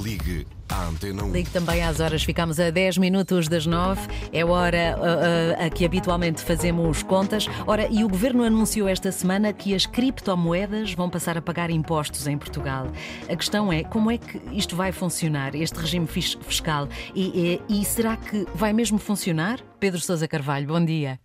Ligue à Antena 1. Ligue também às horas, ficamos a 10 minutos das 9. É hora uh, uh, a que habitualmente fazemos contas. Ora, e o governo anunciou esta semana que as criptomoedas vão passar a pagar impostos em Portugal. A questão é como é que isto vai funcionar, este regime fiscal? E, e, e será que vai mesmo funcionar? Pedro Sousa Carvalho, bom dia.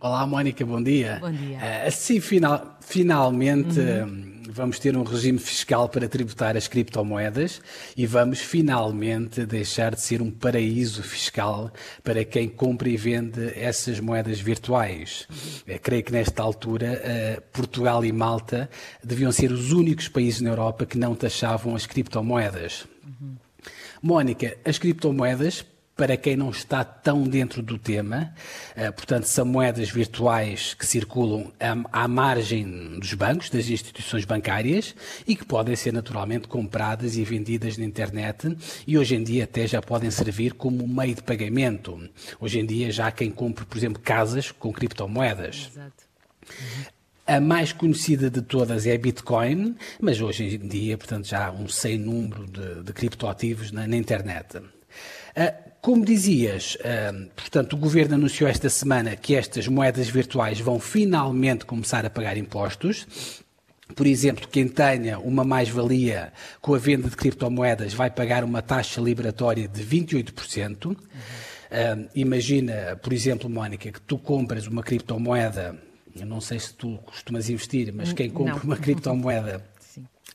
Olá, Mónica, bom dia. Bom dia. Uh, assim, final, finalmente. Uhum vamos ter um regime fiscal para tributar as criptomoedas e vamos finalmente deixar de ser um paraíso fiscal para quem compra e vende essas moedas virtuais. Eu creio que nesta altura eh, Portugal e Malta deviam ser os únicos países na Europa que não taxavam as criptomoedas. Uhum. Mónica, as criptomoedas para quem não está tão dentro do tema, eh, portanto, são moedas virtuais que circulam à margem dos bancos, das instituições bancárias e que podem ser naturalmente compradas e vendidas na internet e hoje em dia até já podem servir como meio de pagamento. Hoje em dia já há quem compre, por exemplo, casas com criptomoedas. Exato. A mais conhecida de todas é a Bitcoin, mas hoje em dia, portanto, já há um sem número de, de criptoativos na, na internet. Uh, como dizias, uh, portanto, o governo anunciou esta semana que estas moedas virtuais vão finalmente começar a pagar impostos. Por exemplo, quem tenha uma mais-valia com a venda de criptomoedas vai pagar uma taxa liberatória de 28%. Uhum. Uh, imagina, por exemplo, Mónica, que tu compras uma criptomoeda, eu não sei se tu costumas investir, mas quem compra não. uma criptomoeda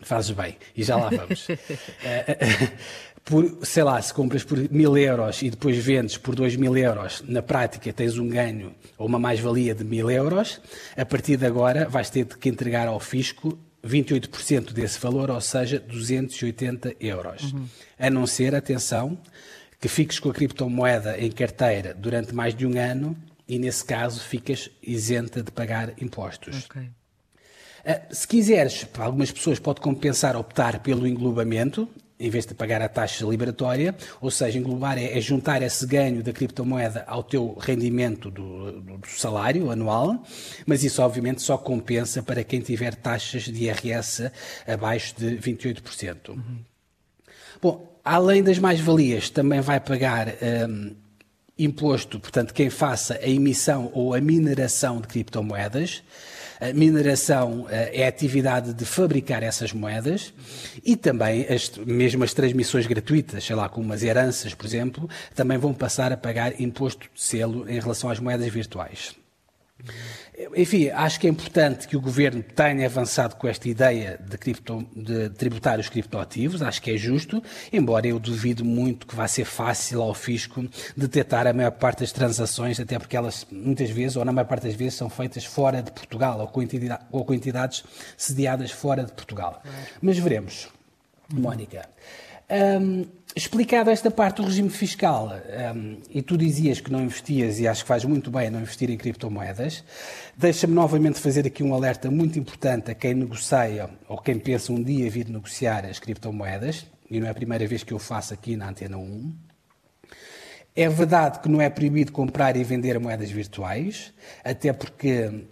fazes bem, e já lá vamos. uh, por, sei lá, se compras por mil euros e depois vendes por dois mil euros, na prática tens um ganho ou uma mais-valia de mil euros, a partir de agora vais ter que entregar ao fisco 28% desse valor, ou seja, 280 euros. Uhum. A não ser, atenção, que fiques com a criptomoeda em carteira durante mais de um ano e, nesse caso, ficas isenta de pagar impostos. Okay. Uh, se quiseres, para algumas pessoas pode compensar optar pelo englobamento, em vez de pagar a taxa liberatória, ou seja, englobar é, é juntar esse ganho da criptomoeda ao teu rendimento do, do, do, salário anual, mas isso obviamente só compensa para quem tiver taxas de IRS abaixo de 28%. Uhum. Bom, além das mais-valias, também vai pagar um, imposto, portanto, quem faça a emissão ou a mineração de criptomoedas. A mineração eh, é a atividade de fabricar essas moedas e também as, mesmo as transmissões gratuitas, sei lá, como as heranças, por exemplo, também vão passar a pagar imposto de selo em relação às moedas virtuais. Enfim, acho que é importante que o governo tenha avançado com esta ideia de, cripto, de tributar os criptoativos, acho que é justo, embora eu duvido muito que vá ser fácil ao fisco detectar a maior parte das transações, até porque elas muitas vezes, ou na maior parte das vezes, são feitas fora de Portugal ou com, entidade, ou com entidades sediadas fora de Portugal. Mas veremos, Mónica. Um, esta parte do regime fiscal, um, e tu dizias que não investias, e acho que faz muito bem não investir em criptomoedas, deixa-me novamente fazer aqui um alerta muito importante a quem negocia ou quem pensa um dia vir negociar as criptomoedas, e não é a primeira vez que eu faço aqui na Antena 1. É verdade que não é proibido comprar e vender moedas virtuais, até porque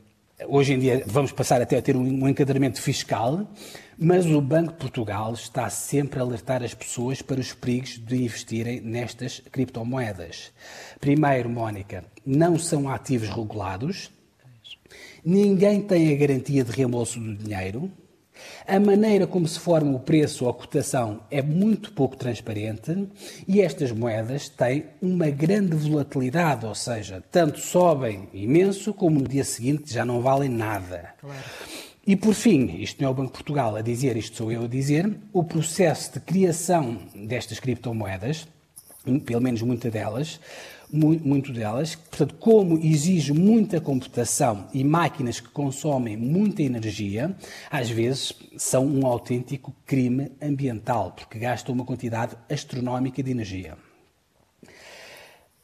hoje em dia vamos passar até a ter um enquadramento fiscal, mas o Banco de Portugal está sempre a alertar as pessoas para os perigos de investirem nestas criptomoedas. Primeiro, Mónica, não são ativos regulados, ninguém tem a garantia de reembolso do dinheiro, a maneira como se forma o preço ou a cotação é muito pouco transparente e estas moedas têm uma grande volatilidade, ou seja, tanto sobem imenso como no dia seguinte já não valem nada. Claro. E por fim, isto não é o Banco de Portugal a dizer, isto sou eu a dizer, o processo de criação destas criptomoedas, pelo menos muitas delas, muito, delas, portanto, como exige muita computação e máquinas que consomem muita energia, às vezes são um autêntico crime ambiental, porque gastam uma quantidade astronómica de energia.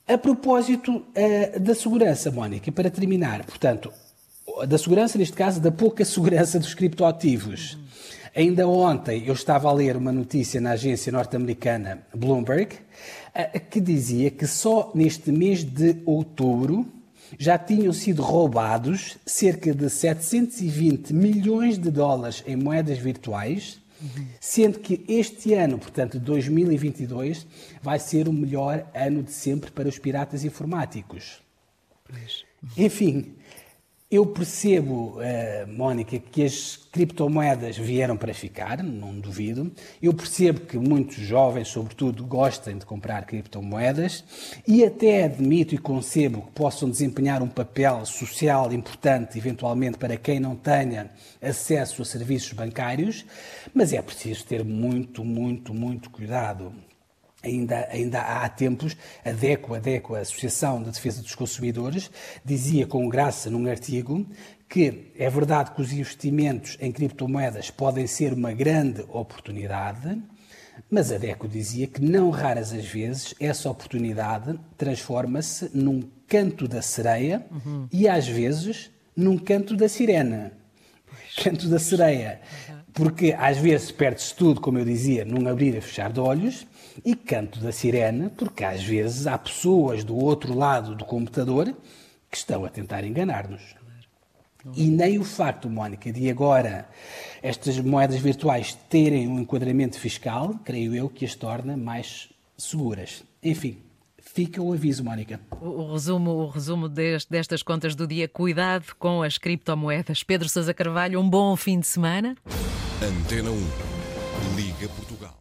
A propósito uh, da segurança, Mónica, para terminar, portanto, da segurança, neste caso, da pouca segurança dos criptoativos. Ainda ontem eu estava a ler uma notícia na agência norte-americana Bloomberg que dizia que só neste mês de outubro já tinham sido roubados cerca de 720 milhões de dólares em moedas virtuais Sendo que este ano, portanto 2022, vai ser o melhor ano de sempre para os piratas informáticos. Enfim, eu percebo, uh, Mónica, que as criptomoedas vieram para ficar, não duvido. Eu percebo que muitos jovens, sobretudo, gostem de comprar criptomoedas e até admito e concebo que possam desempenhar um papel social importante, eventualmente, para quem não tenha acesso a serviços bancários, mas é preciso ter muito, muito, muito cuidado. Ainda, ainda há tempos, a DECO, a DECO, a Associação de Defesa dos Consumidores, dizia com graça num artigo que é verdade que os investimentos em criptomoedas podem ser uma grande oportunidade, mas a DECO dizia que não raras as vezes essa oportunidade transforma-se num canto da sereia uhum. e às vezes num canto da sirena. Canto da sereia. Porque às vezes perde-se tudo, como eu dizia, num abrir e fechar de olhos, e canto da sirene, porque às vezes há pessoas do outro lado do computador que estão a tentar enganar-nos. E nem o facto, Mónica, de agora estas moedas virtuais terem um enquadramento fiscal, creio eu, que as torna mais seguras. Enfim, fica o aviso, Mónica. O, resumo, o resumo deste, destas contas do dia: cuidado com as criptomoedas. Pedro Sousa Carvalho, um bom fim de semana. Antena 1, Liga Portugal.